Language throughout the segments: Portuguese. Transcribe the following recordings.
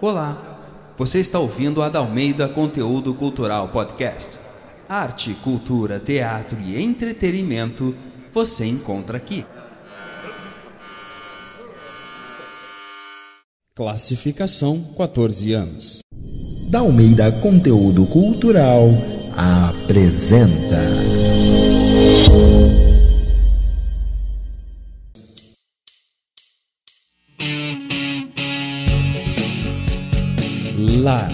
Olá, você está ouvindo a Dalmeida Conteúdo Cultural Podcast. Arte, cultura, teatro e entretenimento você encontra aqui. Classificação 14 anos. Dalmeida Conteúdo Cultural apresenta. Lar,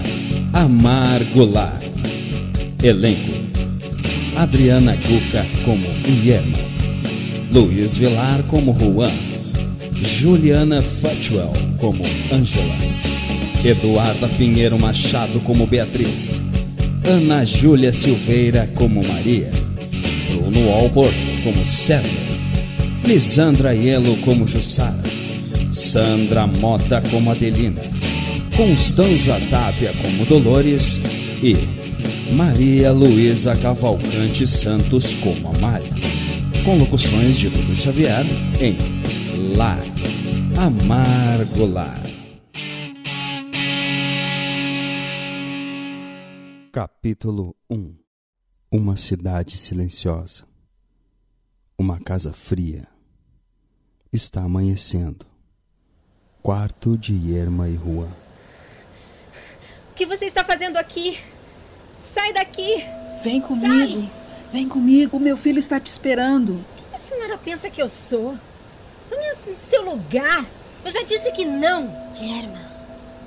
Amargo Lar. Elenco: Adriana Cuca como Guilherme, Luiz Vilar como Juan, Juliana Fatwell como Angela, Eduarda Pinheiro Machado como Beatriz, Ana Júlia Silveira como Maria, Bruno Albor como César, Lisandra Ielo como Jussara, Sandra Mota como Adelina, Constanza Tapia como Dolores e Maria Luísa Cavalcante Santos como Amália. Com locuções de Dudu Xavier em Lar, Amargo Lar. Capítulo 1 Uma cidade silenciosa. Uma casa fria. Está amanhecendo. Quarto de Irma e Rua. O que você está fazendo aqui? Sai daqui! Vem comigo. Vem comigo. Meu filho está te esperando. O que a senhora pensa que eu sou? Tome no seu lugar. Eu já disse que não. Germa,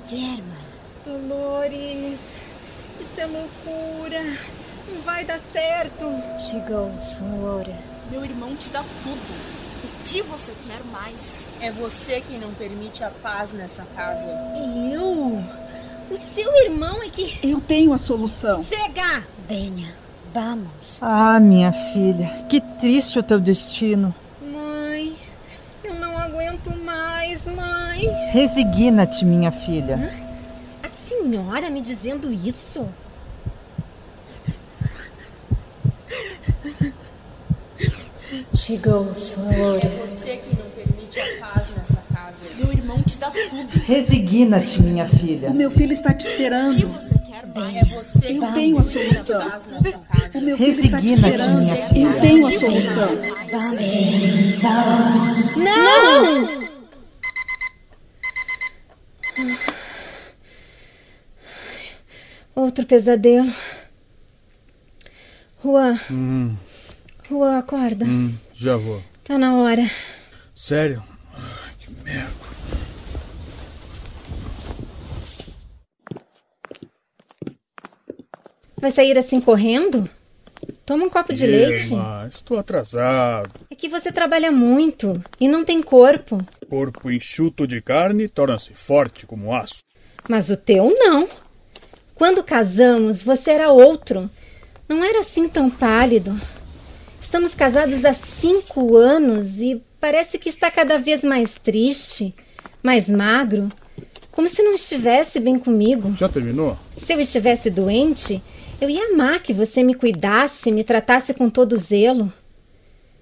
Germa. Dolores, isso é loucura. Não vai dar certo. Chegou sua hora. Meu irmão te dá tudo. O que você quer mais? É você quem não permite a paz nessa casa. Eu? O seu irmão é que. Eu tenho a solução. Chega! Venha, vamos. Ah, minha filha, que triste o teu destino. Mãe, eu não aguento mais, mãe. Resigna-te, minha filha. A senhora me dizendo isso? Chegou sua É hora. você quem Tudo. Resigna-te, minha filha. O meu filho está te O que esperando. você quer mais? É você Eu quem tenho a não solução. paz nessa casa. O meu filho está te Resigna-te, esperando. minha filha. Eu tenho a solução. Não! Outro pesadelo. Juan, Hum, Juan, acorda. hum, já vou. Tá na hora. Sério? Ai, que merda. Vai sair assim correndo? Toma um copo de leite. Irma, estou atrasado. É que você trabalha muito e não tem corpo. Corpo enxuto de carne torna-se forte como aço. Mas o teu não. Quando casamos, você era outro. Não era assim tão pálido. Estamos casados há cinco anos e parece que está cada vez mais triste, mais magro, como se não estivesse bem comigo. Já terminou? Se eu estivesse doente, eu ia amar que você me cuidasse, me tratasse com todo zelo.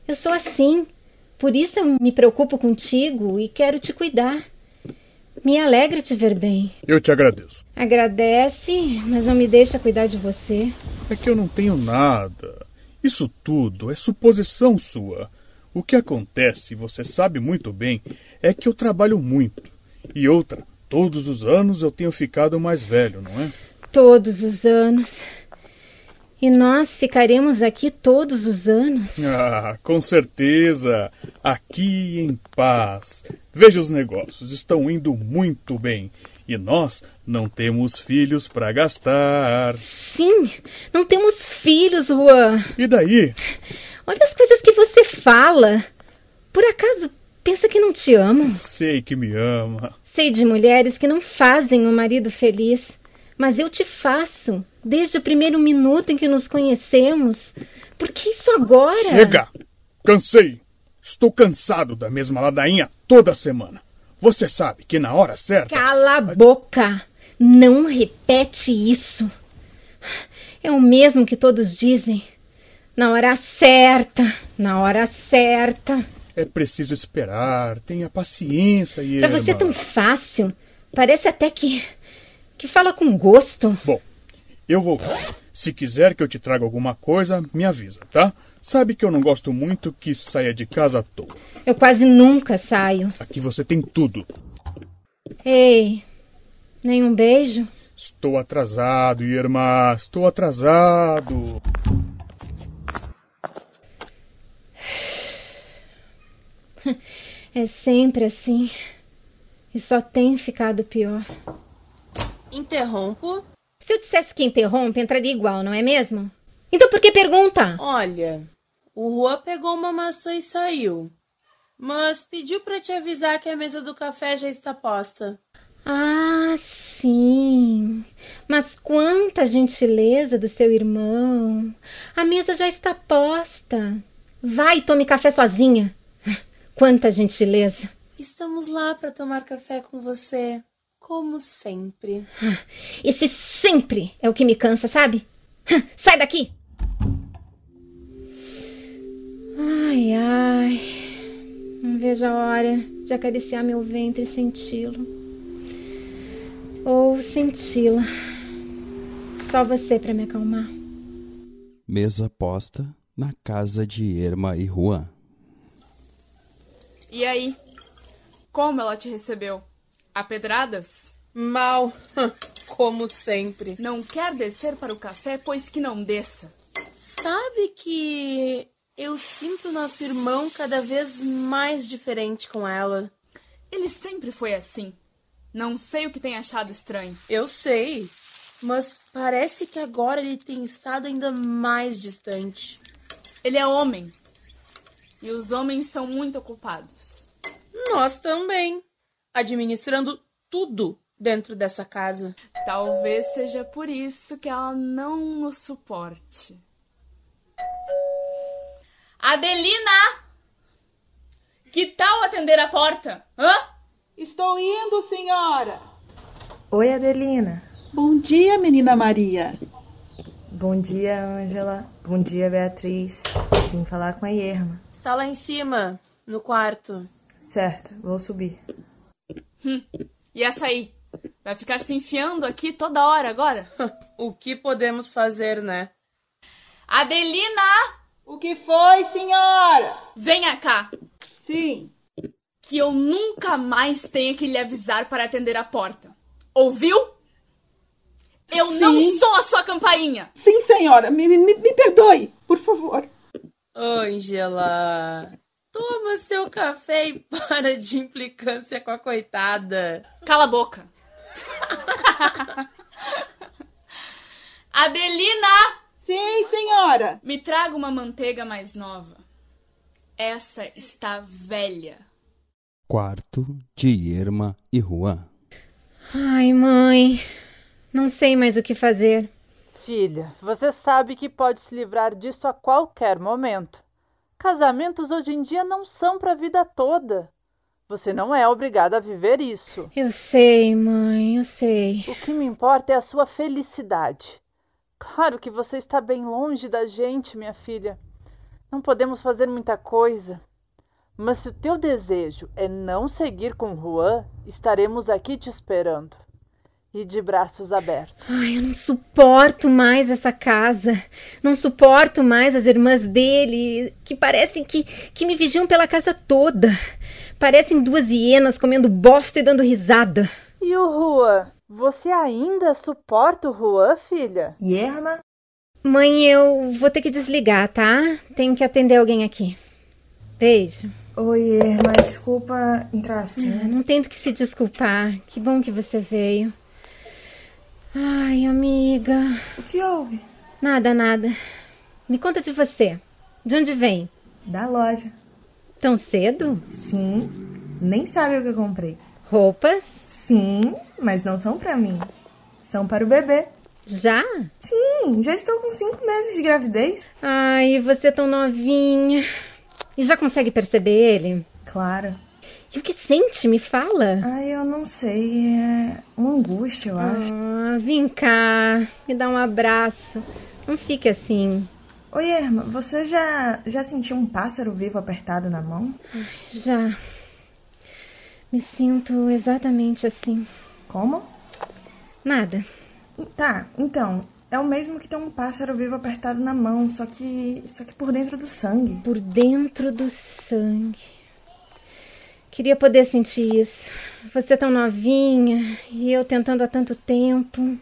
Eu sou assim, por isso eu me preocupo contigo e quero te cuidar. Me alegra te ver bem. Eu te agradeço. Agradece, mas não me deixa cuidar de você. É que eu não tenho nada. Isso tudo é suposição sua. O que acontece, você sabe muito bem, é que eu trabalho muito. E outra, todos os anos eu tenho ficado mais velho, não é? Todos os anos. E nós ficaremos aqui todos os anos. Ah, com certeza. Aqui em paz. Veja os negócios, estão indo muito bem. E nós não temos filhos para gastar. Sim, não temos filhos, Juan. E daí? Olha as coisas que você fala. Por acaso pensa que não te amo? Sei que me ama. Sei de mulheres que não fazem o marido feliz, mas eu te faço desde o primeiro minuto em que nos conhecemos. Por que isso agora? Chega! Cansei! Estou cansado da mesma ladainha toda semana. Você sabe que na hora certa. Cala a boca! Não repete isso. É o mesmo que todos dizem. Na hora certa, na hora certa. É preciso esperar, tenha paciência e. Pra você é tão fácil. Parece até que. Que fala com gosto. Bom, eu vou. Se quiser que eu te traga alguma coisa, me avisa, tá? Sabe que eu não gosto muito que saia de casa à toa. Eu quase nunca saio. Aqui você tem tudo. Ei, nem um beijo? Estou atrasado, Irmã. Estou atrasado. É sempre assim. E só tem ficado pior. Interrompo. Se eu dissesse que interrompe, entraria igual, não é mesmo? Então por que pergunta? Olha, o Rua pegou uma maçã e saiu. Mas pediu para te avisar que a mesa do café já está posta. Ah, sim. Mas quanta gentileza do seu irmão. A mesa já está posta. Vai, tome café sozinha. Quanta gentileza. Estamos lá para tomar café com você, como sempre. Esse sempre é o que me cansa, sabe? Sai daqui! Ai, ai. Não vejo a hora de acariciar meu ventre e senti-lo. Ou senti-la. Só você para me acalmar. Mesa posta na casa de Irma e Juan. E aí? Como ela te recebeu? A pedradas? Mal, como sempre. Não quer descer para o café, pois que não desça. Sabe que eu sinto nosso irmão cada vez mais diferente com ela. Ele sempre foi assim. Não sei o que tem achado estranho. Eu sei, mas parece que agora ele tem estado ainda mais distante. Ele é homem. E os homens são muito ocupados. Nós também. Administrando tudo dentro dessa casa. Talvez seja por isso que ela não nos suporte. Adelina! Que tal atender a porta? Hã? Estou indo, senhora. Oi, Adelina. Bom dia, menina Maria. Bom dia, Ângela. Bom dia, Beatriz. Vim falar com a Irma. Está lá em cima, no quarto. Certo, vou subir. Hum. E essa aí? Vai ficar se enfiando aqui toda hora agora? o que podemos fazer, né? Adelina! O que foi, senhora? Venha cá. Sim. Que eu nunca mais tenha que lhe avisar para atender a porta. Ouviu? Eu Sim. não sou a sua campainha. Sim, senhora. Me, me, me perdoe, por favor. Ângela, toma seu café e para de implicância com a coitada. Cala a boca. Adelina! Sim, senhora. Me traga uma manteiga mais nova. Essa está velha. Quarto de Irma e Juan. Ai, mãe. Não sei mais o que fazer. Filha, você sabe que pode se livrar disso a qualquer momento. Casamentos hoje em dia não são para a vida toda. Você não é obrigada a viver isso. Eu sei, mãe, eu sei. O que me importa é a sua felicidade. Claro que você está bem longe da gente, minha filha. Não podemos fazer muita coisa. Mas se o teu desejo é não seguir com Juan, estaremos aqui te esperando. E de braços abertos. Ai, eu não suporto mais essa casa. Não suporto mais as irmãs dele, que parecem que, que me vigiam pela casa toda. Parecem duas hienas comendo bosta e dando risada. E o Juan? Você ainda suporta o Juan, filha? Irma? Mãe, eu vou ter que desligar, tá? Tenho que atender alguém aqui. Beijo. Oi, Irma. Desculpa entrar assim. Ah, não tento que se desculpar. Que bom que você veio. Ai, amiga. O que houve? Nada, nada. Me conta de você. De onde vem? Da loja. Tão cedo? Sim. Nem sabe o que eu comprei. Roupas? Sim, mas não são pra mim. São para o bebê. Já? Sim, já estou com cinco meses de gravidez. Ai, você é tão novinha. E já consegue perceber ele? Claro. E o que sente? Me fala. Ai, eu não sei. É uma angústia, eu acho. Ah, vem cá. Me dá um abraço. Não fique assim. Oi, Irma, você já, já sentiu um pássaro vivo apertado na mão? Já. Me sinto exatamente assim. Como? Nada. Tá, então, é o mesmo que ter um pássaro vivo apertado na mão, só que só que por dentro do sangue. Por dentro do sangue. Queria poder sentir isso. Você tão novinha e eu tentando há tanto tempo.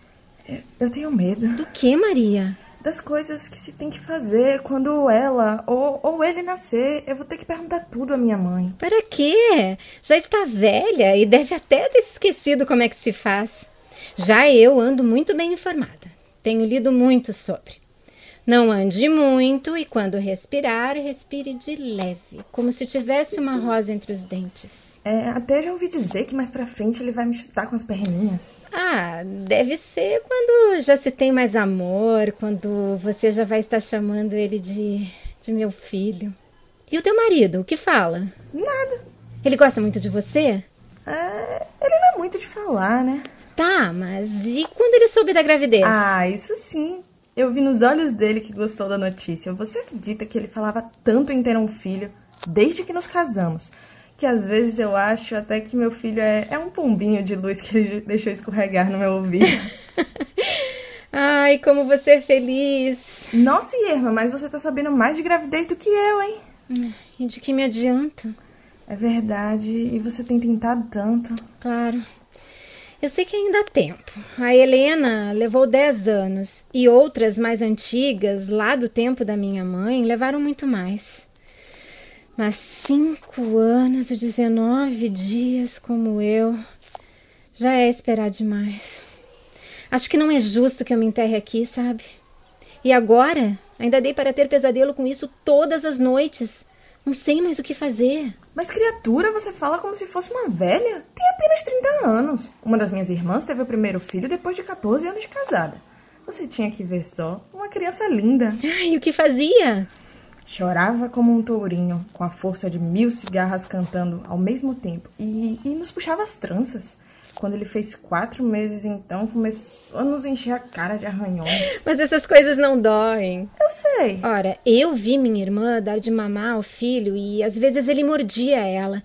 Eu tenho medo. Do que, Maria? Das coisas que se tem que fazer quando ela ou, ou ele nascer. Eu vou ter que perguntar tudo à minha mãe. Para quê? Já está velha e deve até ter esquecido como é que se faz. Já eu ando muito bem informada. Tenho lido muito sobre. Não ande muito e quando respirar, respire de leve, como se tivesse uma rosa entre os dentes. É, até já ouvi dizer que mais pra frente ele vai me chutar com as perninhas. Ah, deve ser quando já se tem mais amor, quando você já vai estar chamando ele de, de meu filho. E o teu marido, o que fala? Nada. Ele gosta muito de você? É, ele não é muito de falar, né? Tá, mas e quando ele soube da gravidez? Ah, isso sim. Eu vi nos olhos dele que gostou da notícia. Você acredita que ele falava tanto em ter um filho desde que nos casamos? Que às vezes eu acho até que meu filho é, é um pombinho de luz que ele deixou escorregar no meu ouvido. Ai, como você é feliz. Nossa, Irma, mas você tá sabendo mais de gravidez do que eu, hein? E de que me adianta? É verdade. E você tem tentado tanto. Claro. Eu sei que ainda há tempo. A Helena levou 10 anos e outras mais antigas, lá do tempo da minha mãe, levaram muito mais. Mas cinco anos e 19 dias como eu já é esperar demais. Acho que não é justo que eu me enterre aqui, sabe? E agora ainda dei para ter pesadelo com isso todas as noites. Não sei mais o que fazer. Mas, criatura, você fala como se fosse uma velha. Tem apenas 30 anos. Uma das minhas irmãs teve o primeiro filho depois de 14 anos de casada. Você tinha que ver só. Uma criança linda. Ai, o que fazia? Chorava como um tourinho, com a força de mil cigarras cantando ao mesmo tempo. E, e nos puxava as tranças. Quando ele fez quatro meses, então, começou a nos encher a cara de arranhões. Mas essas coisas não doem. Eu sei. Ora, eu vi minha irmã dar de mamar ao filho e às vezes ele mordia ela.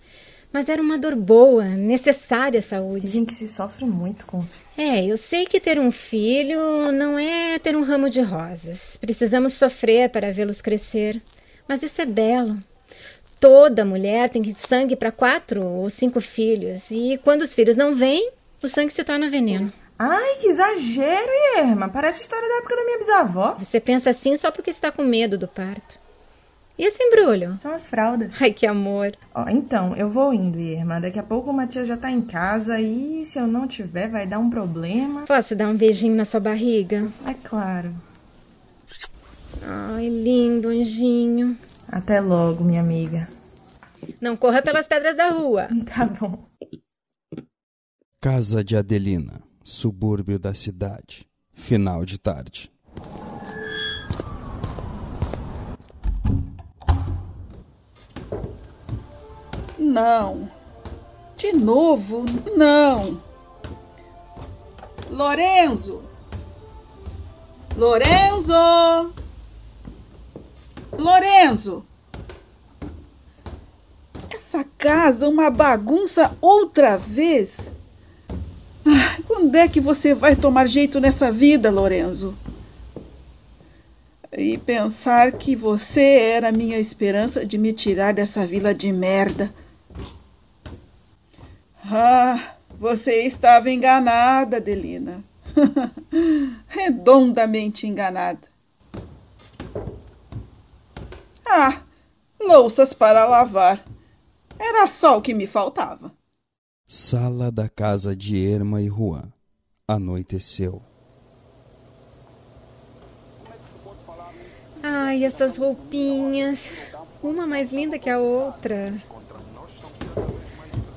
Mas era uma dor boa, necessária à saúde. Dizem que se sofre muito com isso. É, eu sei que ter um filho não é ter um ramo de rosas. Precisamos sofrer para vê-los crescer. Mas isso é belo. Toda mulher tem sangue para quatro ou cinco filhos. E quando os filhos não vêm, o sangue se torna veneno. Ai, que exagero, Irma. Parece a história da época da minha bisavó. Você pensa assim só porque está com medo do parto. E esse embrulho? São as fraldas. Ai, que amor. Ó, então, eu vou indo, Irma. Daqui a pouco o Matias já tá em casa e se eu não tiver, vai dar um problema. Posso dar um beijinho na sua barriga? É claro. Até logo, minha amiga. Não corra pelas pedras da rua. Tá bom. Casa de Adelina, subúrbio da cidade. Final de tarde. Não. De novo, não. Lorenzo. Lorenzo. Lorenzo. Essa casa uma bagunça outra vez. Ah, quando é que você vai tomar jeito nessa vida, Lorenzo? E pensar que você era a minha esperança de me tirar dessa vila de merda. Ah, você estava enganada, Adelina. Redondamente enganada. Ah, louças para lavar. Era só o que me faltava. Sala da casa de Erma e Juan. Anoiteceu. Ai, essas roupinhas. Uma mais linda que a outra.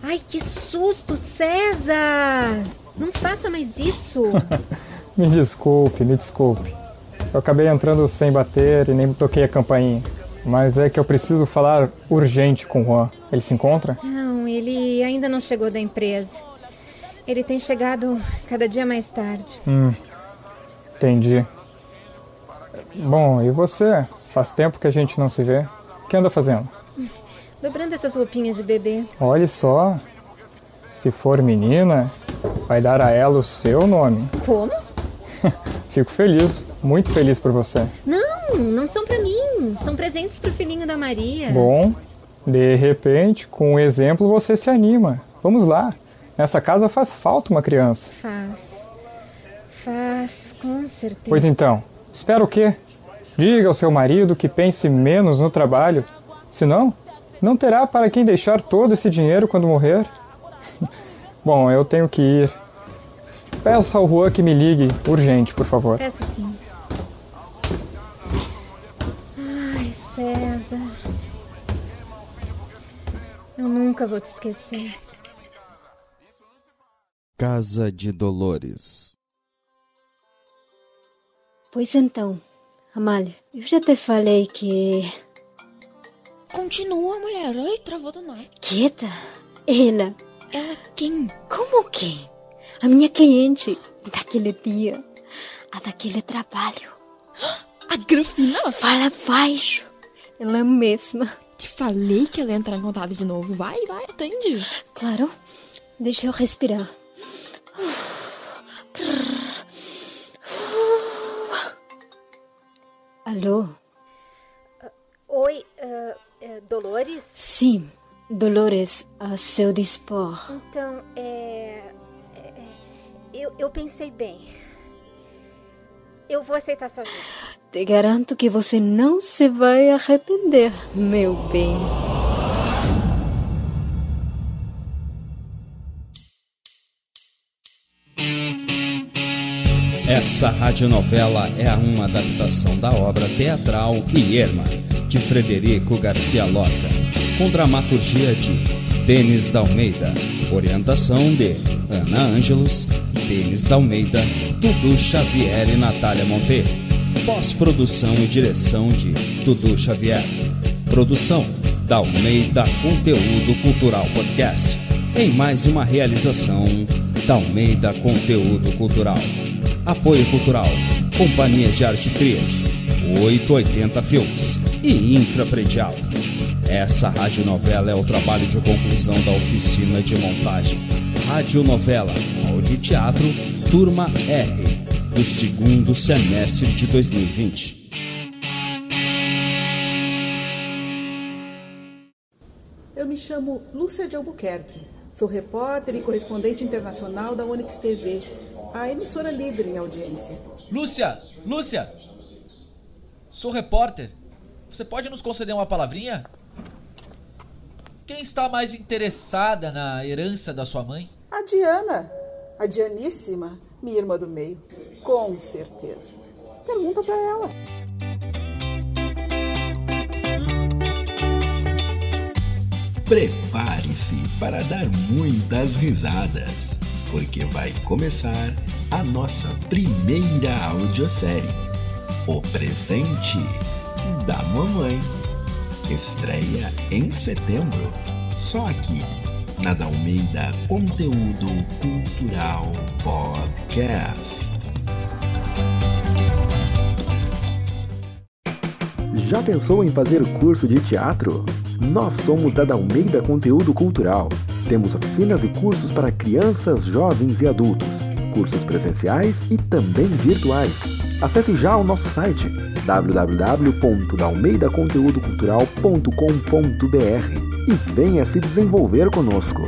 Ai, que susto, César! Não faça mais isso. me desculpe, me desculpe. Eu acabei entrando sem bater e nem toquei a campainha. Mas é que eu preciso falar urgente com o Juan. Ele se encontra? Não, ele ainda não chegou da empresa. Ele tem chegado cada dia mais tarde. Hum, entendi. Bom, e você? Faz tempo que a gente não se vê. O que anda fazendo? Dobrando essas roupinhas de bebê. Olhe só. Se for menina, vai dar a ela o seu nome. Como? Fico feliz, muito feliz por você. Não, não são para mim. São presentes pro filhinho da Maria. Bom, de repente, com um exemplo você se anima. Vamos lá. Nessa casa faz falta uma criança. Faz. Faz, com certeza. Pois então, espera o quê? Diga ao seu marido que pense menos no trabalho. Senão, não terá para quem deixar todo esse dinheiro quando morrer. Bom, eu tenho que ir. Peça ao Juan que me ligue, urgente, por favor. Peço sim. Eu nunca vou te esquecer. Casa de Dolores. Pois então, Amália, eu já te falei que. Continua, mulher. Ai, travou do nada. Quieta. Ela. Ela quem? Como quem? A minha cliente daquele dia. A daquele trabalho. A Grafina? Fala baixo. Ela mesma. Te falei que ela ia entrar em contato de novo. Vai, vai, atende. Claro. Deixa eu respirar. Alô? Oi, uh, Dolores? Sim, Dolores, a seu dispor. Então, é, é, eu, eu pensei bem. Eu vou aceitar sua ajuda. Te garanto que você não se vai arrepender, meu bem. Essa radionovela é uma adaptação da obra teatral Irma, de Frederico Garcia Lorca, com dramaturgia de Denis Dalmeida, orientação de Ana Ângelos, Denis Dalmeida, Dudu Xavier e Natália Monteiro, pós-produção e direção de Dudu Xavier, produção Dalmeida Conteúdo Cultural Podcast, em mais uma realização Dalmeida Conteúdo Cultural. Apoio Cultural, Companhia de Arte Triad, 880 Filmes e Infrapredial. Essa radionovela é o trabalho de conclusão da oficina de montagem. Radionovela, Áudio Teatro, Turma R, do segundo semestre de 2020. Eu me chamo Lúcia de Albuquerque. Sou repórter e correspondente internacional da Onyx TV, a emissora líder em audiência. Lúcia! Lúcia! Sou repórter. Você pode nos conceder uma palavrinha? Quem está mais interessada na herança da sua mãe? A Diana. A Dianíssima, minha irmã do meio. Com certeza. Pergunta para ela. Prepare-se para dar muitas risadas, porque vai começar a nossa primeira audiosérie, O Presente da Mamãe. Estreia em setembro, só aqui na Dalmeida Conteúdo Cultural Podcast. Já pensou em fazer curso de teatro? Nós somos da Dalmeida Conteúdo Cultural. Temos oficinas e cursos para crianças, jovens e adultos, cursos presenciais e também virtuais. Acesse já o nosso site www.dalmeidaconteudocultural.com.br e venha se desenvolver conosco.